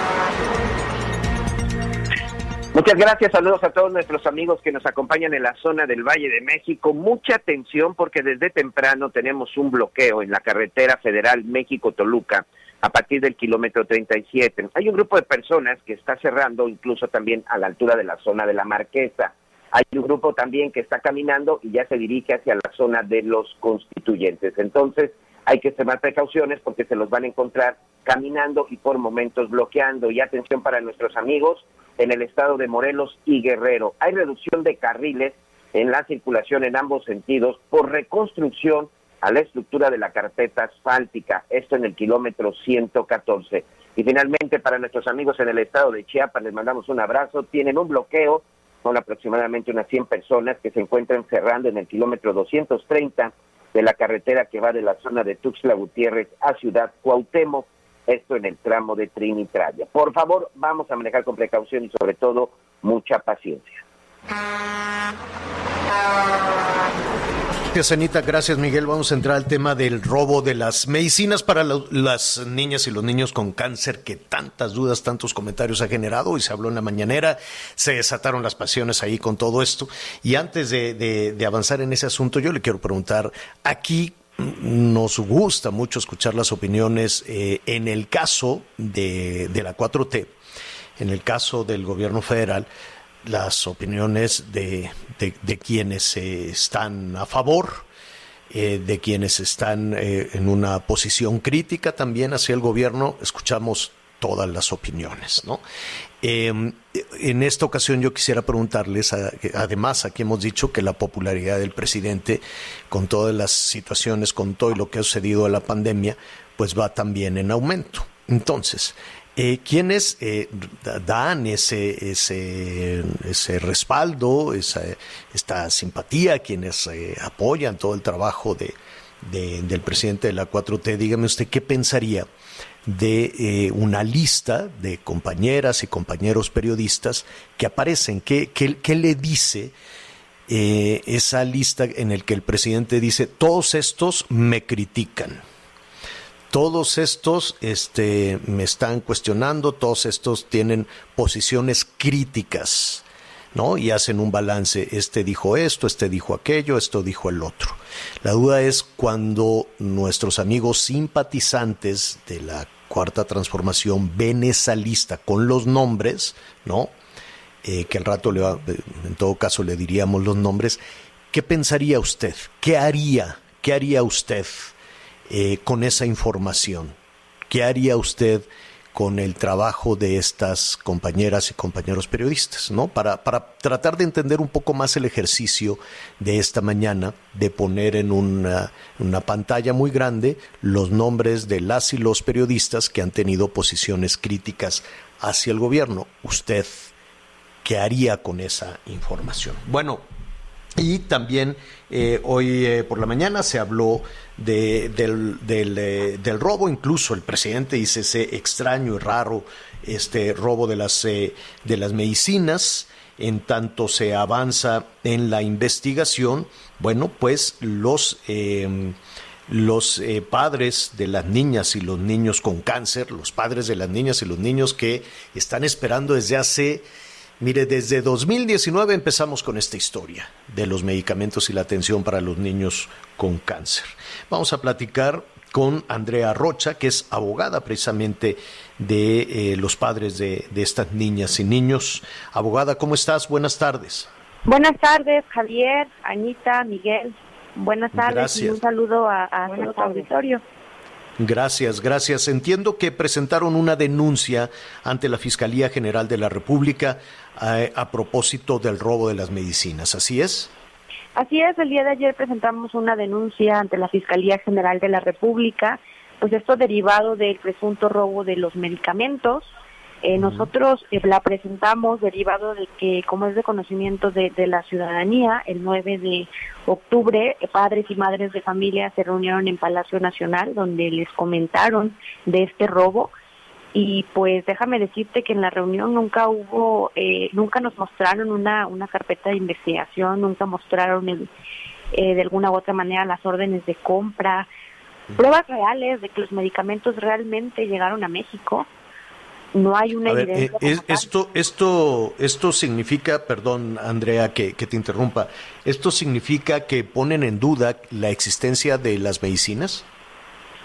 Muchas gracias, saludos a todos nuestros amigos que nos acompañan en la zona del Valle de México. Mucha atención porque desde temprano tenemos un bloqueo en la carretera federal México-Toluca a partir del kilómetro 37. Hay un grupo de personas que está cerrando incluso también a la altura de la zona de la Marquesa. Hay un grupo también que está caminando y ya se dirige hacia la zona de los constituyentes. Entonces, hay que tomar precauciones porque se los van a encontrar caminando y por momentos bloqueando. Y atención para nuestros amigos, en el estado de Morelos y Guerrero. Hay reducción de carriles en la circulación en ambos sentidos por reconstrucción a la estructura de la carpeta asfáltica, esto en el kilómetro 114. Y finalmente, para nuestros amigos en el estado de Chiapas, les mandamos un abrazo. Tienen un bloqueo con aproximadamente unas 100 personas que se encuentran cerrando en el kilómetro 230 de la carretera que va de la zona de Tuxtla Gutiérrez a Ciudad Cuauhtémoc, esto en el tramo de Trinitravia. Por favor, vamos a manejar con precaución y sobre todo mucha paciencia. Gracias, Anita. Gracias, Miguel. Vamos a entrar al tema del robo de las medicinas para las niñas y los niños con cáncer, que tantas dudas, tantos comentarios ha generado. Y se habló en la mañanera, se desataron las pasiones ahí con todo esto. Y antes de, avanzar en ese asunto, yo le quiero preguntar, aquí nos gusta mucho escuchar las opiniones eh, en el caso de, de la 4T, en el caso del gobierno federal las opiniones de, de, quienes están a favor, eh, de quienes están eh, en una posición crítica también hacia el gobierno, escuchamos todas las opiniones, ¿no? Em, en esta ocasión yo quisiera preguntarles, además aquí hemos dicho que la popularidad del presidente con todas las situaciones, con todo lo que ha sucedido en la pandemia, pues va también en aumento. Entonces, eh, ¿Quiénes eh, dan ese, ese, ese respaldo, esa, esta simpatía, quienes eh, apoyan todo el trabajo de, del presidente de la 4T? Dígame usted, ¿qué pensaría de eh, una lista de compañeras y compañeros periodistas que aparecen? ¿Qué, qué, qué le dice? esa lista en el que el presidente dice, todos estos me critican todos estos este, me están cuestionando, todos estos tienen posiciones críticas, ¿no? Y hacen un balance, este dijo esto, este dijo aquello, esto dijo el otro. La duda es cuando nuestros amigos simpatizantes de la cuarta transformación ven esa lista con los nombres, ¿no? Eh, que al rato le va, en todo caso le diríamos los nombres, ¿qué pensaría usted? ¿Qué haría? ¿Qué haría usted? Eh, con esa información? ¿Qué haría usted con el trabajo de estas compañeras y compañeros periodistas, ¿no? Para, para tratar de entender un poco más el ejercicio de esta mañana, de poner en una, una pantalla muy grande los nombres de las y los periodistas que han tenido posiciones críticas hacia el gobierno. ¿Usted qué haría con esa información? Bueno, y también eh, hoy eh, por la mañana se habló de, del, eh, del, robo, incluso el presidente dice ese extraño y raro este robo de las, de las medicinas. En tanto se avanza en la investigación, bueno, pues los em, los padres de las niñas y los niños con cáncer, los padres de las niñas y los niños que están esperando desde hace Mire, desde 2019 empezamos con esta historia de los medicamentos y la atención para los niños con cáncer. Vamos a platicar con Andrea Rocha, que es abogada precisamente de eh, los padres de, estas niñas y niños. Abogada, ¿cómo estás? Buenas tardes. Buenas tardes, Javier, Anita, Miguel. Buenas tardes y un saludo a, a nuestro auditorio. Gracias, gracias. Entiendo que presentaron una denuncia ante la Fiscalía General de la República eh, a, propósito del robo de las medicinas. ¿Así es? Así es, el día de ayer presentamos una denuncia ante la Fiscalía General de la República, pues esto derivado del presunto robo de los medicamentos eh, nosotros eh, la presentamos derivado de que, como es de conocimiento de, la ciudadanía, el 9 de octubre, eh, padres y madres de familia se reunieron en Palacio Nacional, donde les comentaron de este robo. Y pues déjame decirte que en la reunión nunca hubo, nunca nos mostraron una, una carpeta de investigación, nunca mostraron de alguna u otra manera las órdenes de compra, pruebas reales de que los medicamentos realmente llegaron a México no hay una evidencia. Eh, esto, esto, esto significa, perdón, Andrea, que, te interrumpa. ¿Esto significa que ponen en duda la existencia de las medicinas?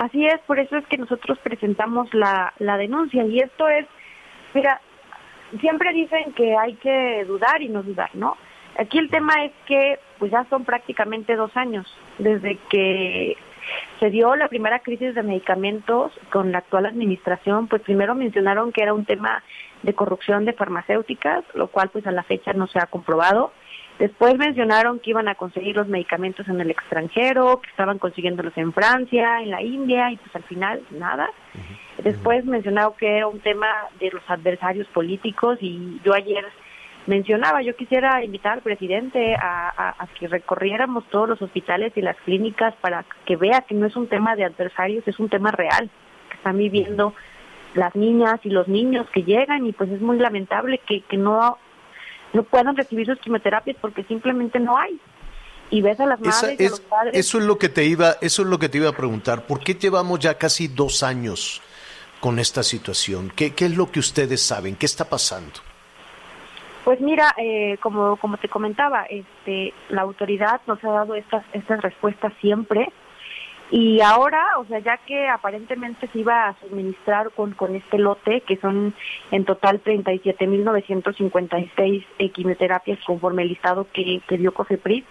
Así es, por eso es que nosotros presentamos la, la denuncia. Y esto es, mira, siempre dicen que hay que dudar y no dudar, ¿no? Aquí el tema es que, pues ya son prácticamente dos años desde que se dio la primera crisis de medicamentos con la actual administración, pues primero mencionaron que era un tema de corrupción de farmacéuticas, lo cual pues a la fecha no se ha comprobado. Después mencionaron que iban a conseguir los medicamentos en el extranjero, que estaban consiguiéndolos en Francia, en la India, y pues al final nada. Después mencionaron que era un tema de los adversarios políticos y yo ayer mencionaba, yo quisiera invitar al presidente a, a, que recorriéramos todos los hospitales y las clínicas para que vea que no es un tema de adversarios, es un tema real, que están viviendo las niñas y los niños que llegan y pues es muy lamentable que, que no, no puedan recibir sus quimioterapias porque simplemente no hay. Y ves a las madres y a los padres. Eso es lo que te iba, eso es lo que te iba a preguntar. ¿Por qué llevamos ya casi dos años con esta situación? ¿Qué, qué es lo que ustedes saben? ¿Qué está pasando? Pues mira, eh, como, como te comentaba, este, la autoridad nos ha dado estas, estas respuestas siempre y ahora, o sea, ya que aparentemente se iba a suministrar con, con este lote, que son en total 37.956 quimioterapias conforme el listado que, que dio COFEPRIS,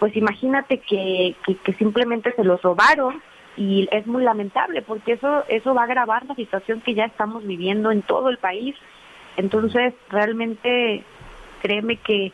pues imagínate que, que, simplemente se los robaron y es muy lamentable porque eso eso va a agravar la situación que ya estamos viviendo en todo el país. Entonces, realmente, créeme que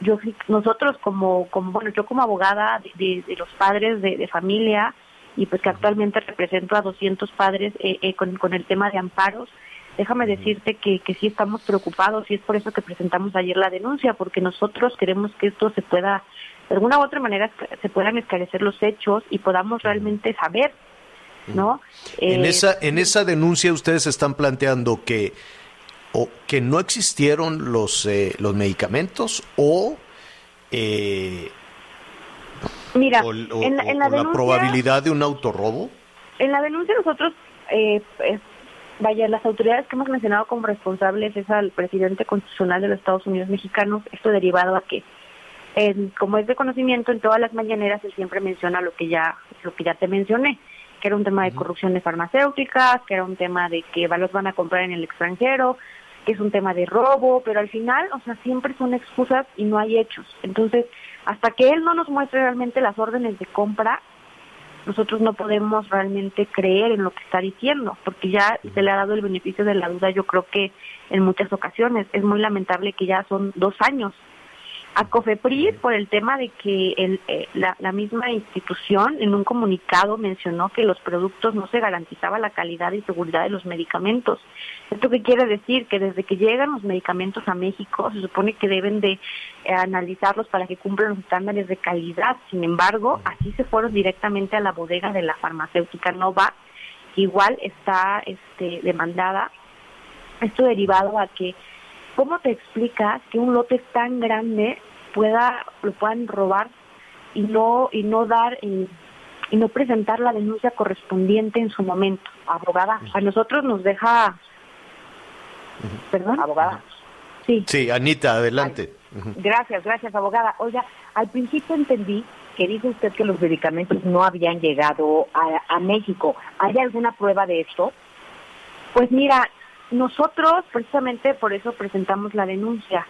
yo nosotros como, como bueno, yo como abogada de, los padres de, familia y pues que actualmente represento a 200 padres eh, eh, con, con el tema de amparos, déjame decirte que, que sí estamos preocupados y es por eso que presentamos ayer la denuncia, porque nosotros queremos que esto se pueda, de alguna u otra manera, se puedan esclarecer los hechos y podamos realmente saber, ¿no? En, esa, en esa denuncia ustedes están planteando que o que no existieron los, eh, los medicamentos o, eh, Mira, en, la, probabilidad de un autorrobo? En la denuncia nosotros, eh, vaya, las autoridades que hemos mencionado como responsables es al presidente constitucional de los Estados Unidos mexicanos, esto derivado a que, como es de conocimiento, en todas las mañaneras él siempre menciona lo que ya, lo que ya te mencioné que era un tema de corrupción de farmacéuticas, que era un tema de que los van a comprar en el extranjero, que es un tema de robo, pero al final, o sea, siempre son excusas y no hay hechos. Entonces, hasta que él no nos muestre realmente las órdenes de compra, nosotros no podemos realmente creer en lo que está diciendo, porque ya se le ha dado el beneficio de la duda, yo creo que en muchas ocasiones. Es muy lamentable que ya son dos años a COFEPRIS por el tema de que el, eh, la, la, misma institución en un comunicado mencionó que los productos no se garantizaba la calidad y seguridad de los medicamentos. ¿Esto qué quiere decir? Que desde que llegan los medicamentos a México se supone que deben de eh, analizarlos para que cumplan los estándares de calidad. Sin embargo, así se fueron directamente a la bodega de la farmacéutica Nova, igual está este, demandada. Esto derivado a que ¿Cómo te explicas que un lote tan grande pueda lo puedan robar y no y no dar y, no presentar la denuncia correspondiente en su momento, abogada? A nosotros nos deja Perdón, abogada. Sí. Sí, Anita, adelante. Gracias, gracias, abogada. Oiga, al principio entendí que dice usted que los medicamentos no habían llegado a, a México. ¿Hay alguna prueba de esto? Pues mira, nosotros, precisamente por eso presentamos la denuncia.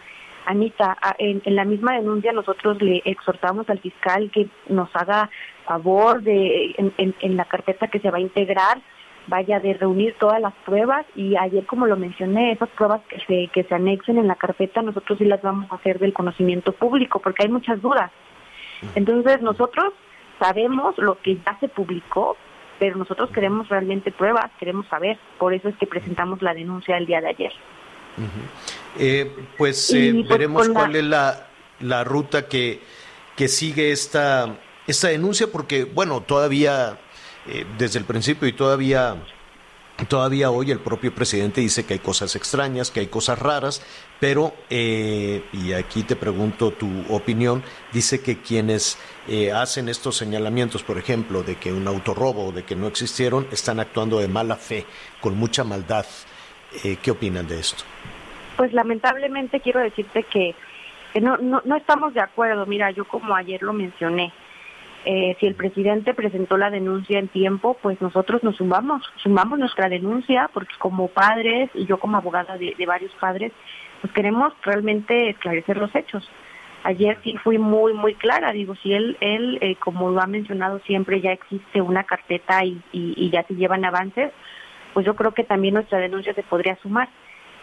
Anita, en, la misma denuncia nosotros le exhortamos al fiscal que nos haga favor de en, la carpeta que se va a integrar, vaya de reunir todas las pruebas y ayer como lo mencioné, esas pruebas que se, que se anexen en la carpeta nosotros sí las vamos a hacer del conocimiento público porque hay muchas dudas. Entonces nosotros sabemos lo que ya se publicó, pero nosotros queremos realmente pruebas, queremos saber, por eso es que presentamos la denuncia el día de ayer. Eh, pues, eh, pues veremos cuál es la, la ruta que, que sigue esta, esta denuncia, porque bueno, todavía eh, desde el principio y todavía Todavía hoy el propio presidente dice que hay cosas extrañas, que hay cosas raras, pero, eh, y aquí te pregunto tu opinión, dice que quienes eh, hacen estos señalamientos, por ejemplo, de que un autorrobo, de que no existieron, están actuando de mala fe, con mucha maldad. Eh, ¿Qué opinan de esto? Pues lamentablemente quiero decirte que, no, no, no estamos de acuerdo. Mira, yo como ayer lo mencioné, eh, si el presidente presentó la denuncia en tiempo, pues nosotros nos sumamos, sumamos nuestra denuncia, porque como padres y yo como abogada de, varios padres, pues queremos realmente esclarecer los hechos. Ayer sí fui muy, muy clara, digo, si él, él eh, como lo ha mencionado siempre, ya existe una carpeta y, y, ya se llevan avances, pues yo creo que también nuestra denuncia se podría sumar.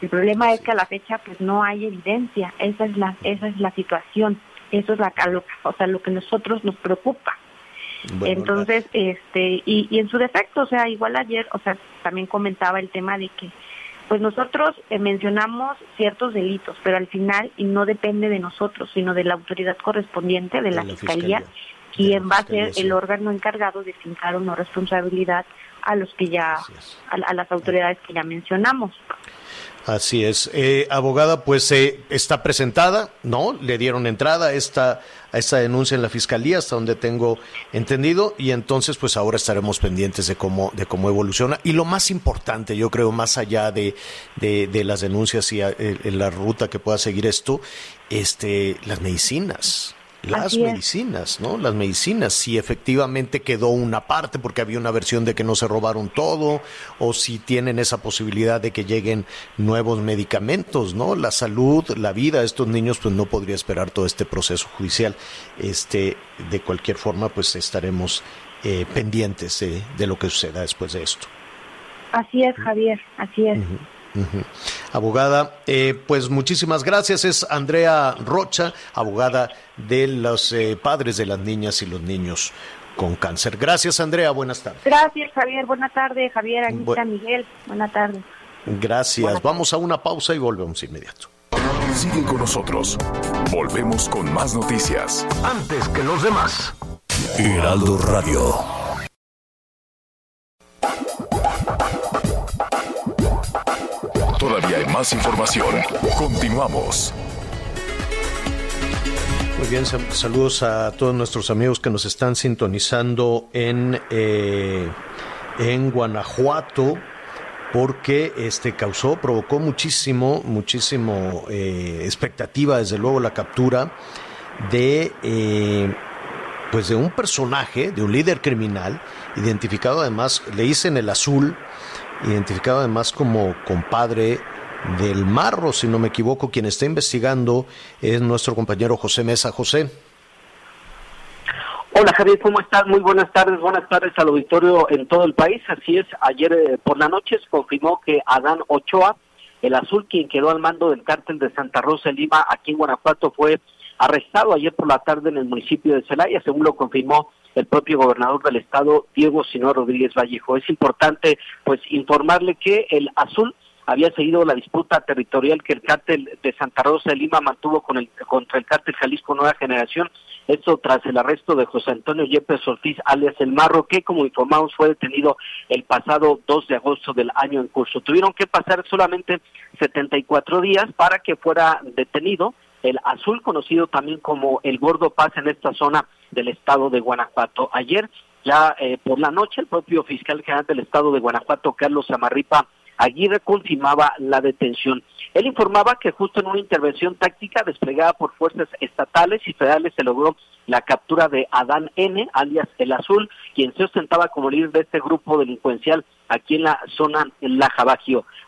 El problema es que a la fecha pues no hay evidencia, esa es la esa es la situación, eso es la lo, o sea, lo que nosotros nos preocupa. Entonces, este y, y en su defecto, o sea, igual ayer, o sea, también comentaba el tema de que pues nosotros eh, mencionamos ciertos delitos, pero al final y no depende de nosotros, sino de la autoridad correspondiente de, la, fiscalía, quien va a ser el órgano encargado de fincar una responsabilidad a los que ya a, las autoridades que ya mencionamos. Así es. Eh, abogada, pues eh, está presentada, ¿no? Le dieron entrada a esta, a esta denuncia en la fiscalía, hasta donde tengo entendido, y entonces, pues ahora estaremos pendientes de cómo, de cómo evoluciona. Y lo más importante, yo creo, más allá de, de, las denuncias y eh, la ruta que pueda seguir esto, este, las medicinas las medicinas, ¿no? Las medicinas, si efectivamente quedó una parte porque había una versión de que no se robaron todo o si tienen esa posibilidad de que lleguen nuevos medicamentos, ¿no? La salud, la vida de estos niños pues no podría esperar todo este proceso judicial. Este, de cualquier forma pues estaremos eh, pendientes de, lo que suceda después de esto. Así es, Javier, así es. Abogada, eh, pues muchísimas gracias. Es Andrea Rocha, abogada de los eh, padres de las niñas y los niños con cáncer. Gracias, Andrea. Buenas tardes. Gracias, Javier. Buenas tardes, Javier, Anita, Miguel. Buenas tardes. Gracias. Vamos a una pausa y volvemos inmediato. Sigue con nosotros. Volvemos con más noticias. Antes que los demás. Heraldo Radio. Todavía hay más información. Continuamos. Muy bien, saludos a todos nuestros amigos que nos están sintonizando en, eh, en Guanajuato porque este causó, provocó muchísimo, muchísimo eh, expectativa, desde luego la captura de eh, pues de un personaje, de un líder criminal, identificado además, le dicen el azul, identificado además como compadre del Marro, si no me equivoco. Quien está investigando es nuestro compañero José Mesa. José. Hola Javier, ¿cómo estás? Muy buenas tardes, buenas tardes al auditorio en todo el país. Así es, ayer eh, por la noche se confirmó que Adán Ochoa, el azul quien quedó al mando del cártel de Santa Rosa Lima, aquí en Guanajuato, fue arrestado ayer por la tarde en el municipio de Celaya, según lo confirmó el propio gobernador del estado, Diego Sinó Rodríguez Vallejo. Es importante pues informarle que el azul había seguido la disputa territorial que el cártel de Santa Rosa de Lima mantuvo con el, contra el cártel Jalisco Nueva Generación, esto tras el arresto de José Antonio Yepes Ortiz, alias El Marro, que como informamos fue detenido el pasado 2 de agosto del año en curso. Tuvieron que pasar solamente 74 días para que fuera detenido el azul, conocido también como el Gordo Paz en esta zona del estado de Guanajuato. Ayer, ya eh, por la noche, el propio fiscal general del estado de Guanajuato, Carlos Amarripa Aguirre, confirmaba la detención. Él informaba que justo en una intervención táctica desplegada por fuerzas estatales y federales se logró la captura de Adán N., alias El Azul, quien se ostentaba como líder de este grupo delincuencial aquí en la zona en La.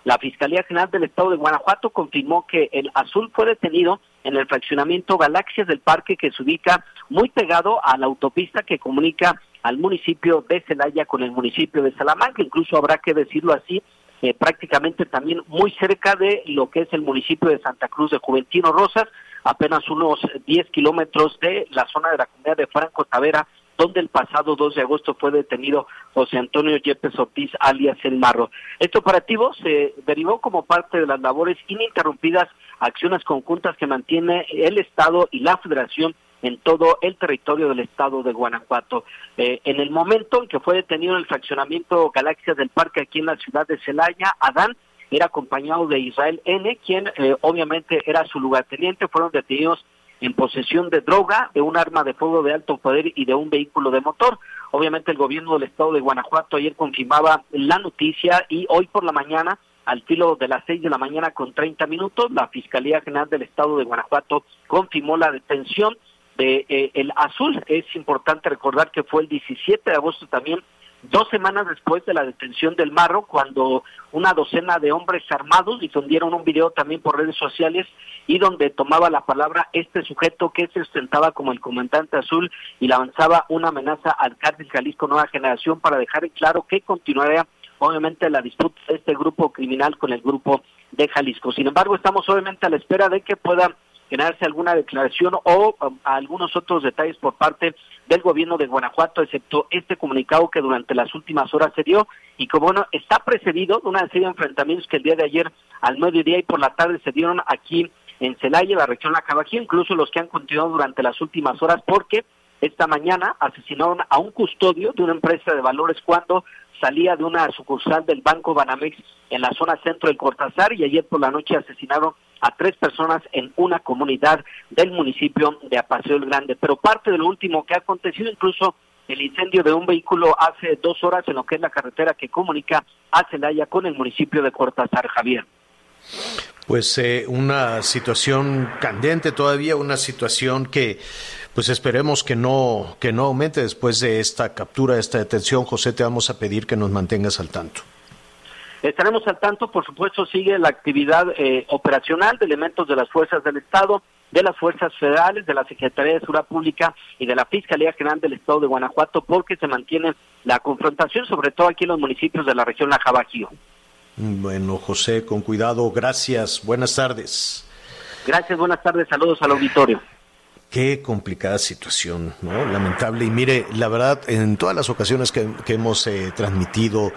La Fiscalía General del Estado de Guanajuato confirmó que el Azul fue detenido en el fraccionamiento Galaxias del Parque que se ubica muy pegado a la autopista que comunica al municipio de Celaya con el municipio de Salamanca, incluso habrá que decirlo así, eh, prácticamente también muy cerca de lo que es el municipio de Santa Cruz de Juventino Rosas, apenas unos 10 kilómetros de la zona de la comunidad de Franco Tavera, donde el pasado 2 de agosto fue detenido José Antonio Yepes Ortiz, alias El Marro. Este operativo se derivó como parte de las labores ininterrumpidas, acciones conjuntas que mantiene el Estado y la Federación en todo el territorio del estado de Guanajuato. Eh, en el momento en que fue detenido en el fraccionamiento Galaxias del Parque aquí en la ciudad de Celaya, Adán era acompañado de Israel N., quien eh, obviamente era su lugarteniente, fueron detenidos en posesión de droga, de un arma de fuego de alto poder y de un vehículo de motor. Obviamente el gobierno del estado de Guanajuato ayer confirmaba la noticia y hoy por la mañana, al filo de las seis de la mañana con treinta minutos, la Fiscalía General del estado de Guanajuato confirmó la detención de eh, el azul. Es importante recordar que fue el 17 de agosto también dos semanas después de la detención del Marro, cuando una docena de hombres armados difundieron un video también por redes sociales y donde tomaba la palabra este sujeto que se ostentaba como el comandante azul y le avanzaba una amenaza al cártel Jalisco Nueva Generación para dejar en claro que continuaría obviamente la disputa de este grupo criminal con el grupo de Jalisco. Sin embargo, estamos obviamente a la espera de que pueda generarse alguna declaración o um, algunos otros detalles por parte del gobierno de Guanajuato, excepto este comunicado que durante las últimas horas se dio y que bueno, está precedido de una serie de enfrentamientos que el día de ayer al mediodía y por la tarde se dieron aquí en Celaya, la región La Cabají, incluso los que han continuado durante las últimas horas porque esta mañana asesinaron a un custodio de una empresa de valores cuando salía de una sucursal del Banco Banamex en la zona centro del Cortázar y ayer por la noche asesinaron a tres personas en una comunidad del municipio de Apaseo el Grande. Pero parte de lo último que ha acontecido, incluso el incendio de un vehículo hace dos horas en lo que es la carretera que comunica a Celaya con el municipio de Cortázar, Javier. Pues eh, una situación candente todavía, una situación que pues esperemos que no, que no aumente después de esta captura, esta detención. José, te vamos a pedir que nos mantengas al tanto. Estaremos al tanto, por supuesto, sigue la actividad eh, operacional de elementos de las fuerzas del Estado, de las fuerzas federales, de la Secretaría de Seguridad Pública y de la Fiscalía General del Estado de Guanajuato, porque se mantiene la confrontación, sobre todo aquí en los municipios de la región La Bajío. Bueno, José, con cuidado, gracias, buenas tardes. Gracias, buenas tardes, saludos al auditorio. Qué complicada situación, ¿no? Lamentable. Y mire, la verdad, en todas las ocasiones que, hemos eh, transmitido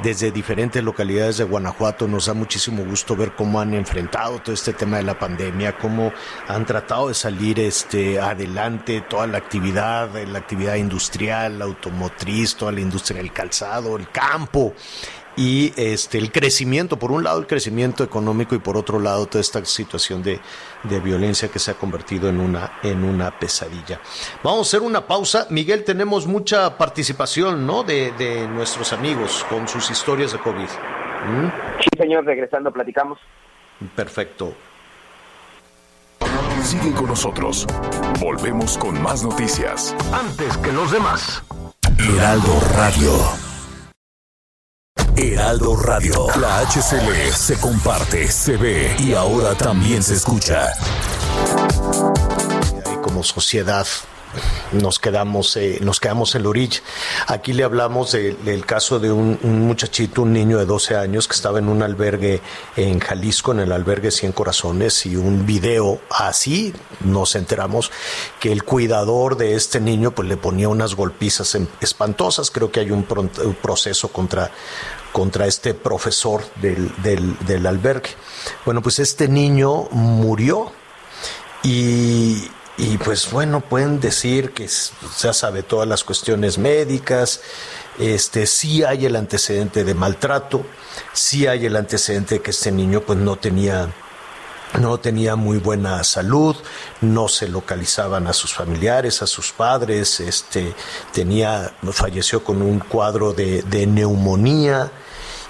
desde diferentes localidades de Guanajuato, nos da muchísimo gusto ver cómo han enfrentado todo este tema de la pandemia, cómo han tratado de salir este, adelante toda la actividad, la actividad industrial, la automotriz, toda la industria del calzado, el campo y este el crecimiento, por un lado el crecimiento económico y por otro lado toda esta situación de, violencia que se ha convertido en una, en una pesadilla. Vamos a hacer una pausa. Miguel, tenemos mucha participación ¿no? de, de nuestros amigos con sus historias de COVID. ¿Mm? Sí, señor, regresando platicamos. Perfecto. Sigue con nosotros. Volvemos con más noticias. Antes que los demás. Heraldo Radio. Heraldo Radio. La HCL se comparte, se ve y ahora también se escucha. Como sociedad nos quedamos, eh, nos quedamos en la orilla. Aquí le hablamos del caso de un, muchachito, un niño de 12 años que estaba en un albergue en Jalisco, en el albergue Cien Corazones, y un video así nos enteramos que el cuidador de este niño pues le ponía unas golpizas espantosas. Creo que hay un proceso contra, contra este profesor del, del, albergue. Bueno, pues este niño murió y, y, pues bueno, pueden decir que ya sabe todas las cuestiones médicas, este, sí hay el antecedente de maltrato, sí hay el antecedente de que este niño pues no tenía no tenía muy buena salud, no se localizaban a sus familiares, a sus padres, este, tenía, falleció con un cuadro de, de neumonía,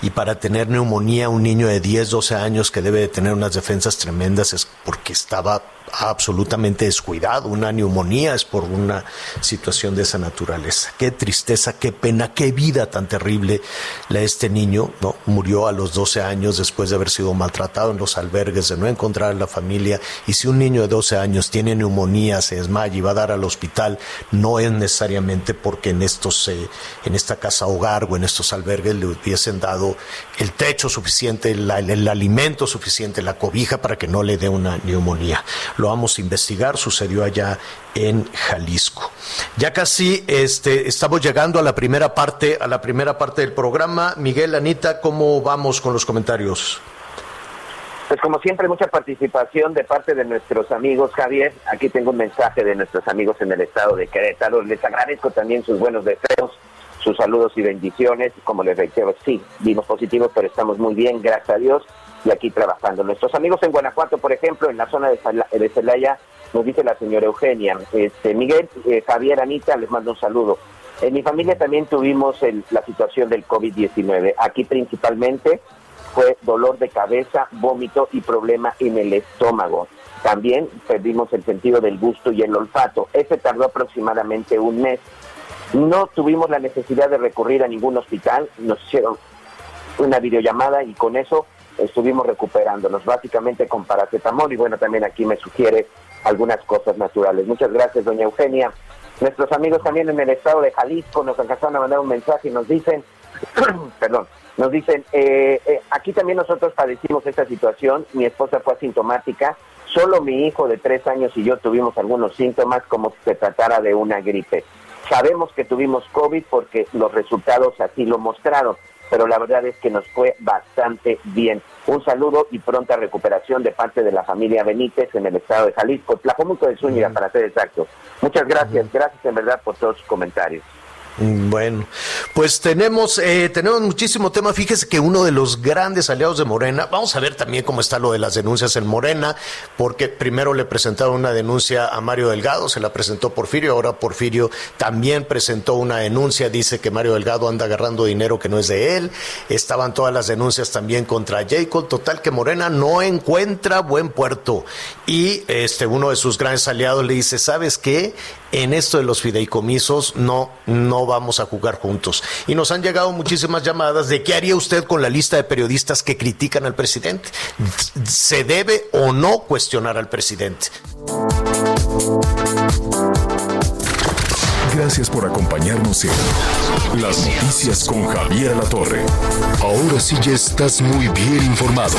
y para tener neumonía un niño de 10, 12 años que debe de tener unas defensas tremendas es porque estaba absolutamente descuidado. Una neumonía es por una situación de esa naturaleza. Qué tristeza, qué pena, qué vida tan terrible la este niño, ¿no? Murió a los 12 años después de haber sido maltratado en los albergues, de no encontrar la familia. Y si un niño de 12 años tiene neumonía, se desmaya y va a dar al hospital, no es necesariamente porque en estos, eh, en esta casa hogar o en estos albergues le hubiesen dado el techo suficiente, el alimento suficiente, la cobija para que no le dé una neumonía lo vamos a investigar, sucedió allá en Jalisco. Ya casi este, estamos llegando a la primera parte, a la primera parte del programa. Miguel, Anita, ¿cómo vamos con los comentarios? Pues como siempre, mucha participación de parte de nuestros amigos, Javier. Aquí tengo un mensaje de nuestros amigos en el estado de Querétaro. Les agradezco también sus buenos deseos, sus saludos y bendiciones. Como les reitero, sí, vimos positivos, pero estamos muy bien, gracias a Dios y aquí trabajando. Nuestros amigos en Guanajuato, por ejemplo, en la zona de Celaya, nos dice la señora Eugenia. Este, Miguel, eh, Javier, Anita, les mando un saludo. En mi familia también tuvimos la situación del COVID-19. Aquí principalmente fue dolor de cabeza, vómito y problema en el estómago. También perdimos el sentido del gusto y el olfato. Ese tardó aproximadamente un mes. No tuvimos la necesidad de recurrir a ningún hospital. Nos hicieron una videollamada y con eso estuvimos recuperándonos, básicamente con paracetamol y bueno, también aquí me sugiere algunas cosas naturales. Muchas gracias, doña Eugenia. Nuestros amigos también en el estado de Jalisco nos alcanzaron a mandar un mensaje y nos dicen, perdón, nos dicen, eh, eh, aquí también nosotros padecimos esta situación, mi esposa fue asintomática, solo mi hijo de tres años y yo tuvimos algunos síntomas como si se tratara de una gripe. Sabemos que tuvimos COVID porque los resultados así lo mostraron, pero la verdad es que nos fue bastante bien. Un saludo y pronta recuperación de parte de la familia Benítez en el estado de Jalisco, Tlajomulco de Zúñiga, para ser exacto. Muchas gracias, gracias en verdad por todos sus comentarios. Bueno, pues tenemos, eh, tenemos muchísimo tema. Fíjese que uno de los grandes aliados de Morena, vamos a ver también cómo está lo de las denuncias en Morena, porque primero le presentaron una denuncia a Mario Delgado, se la presentó Porfirio, ahora Porfirio también presentó una denuncia, dice que Mario Delgado anda agarrando dinero que no es de él. Estaban todas las denuncias también contra Jacob, total que Morena no encuentra buen puerto. Y este uno de sus grandes aliados le dice, ¿sabes qué? En esto de los fideicomisos no, no vamos a jugar juntos. Y nos han llegado muchísimas llamadas de qué haría usted con la lista de periodistas que critican al presidente. ¿Se debe o no cuestionar al presidente? Gracias por acompañarnos en Las Noticias con Javier La Torre. Ahora sí ya estás muy bien informado.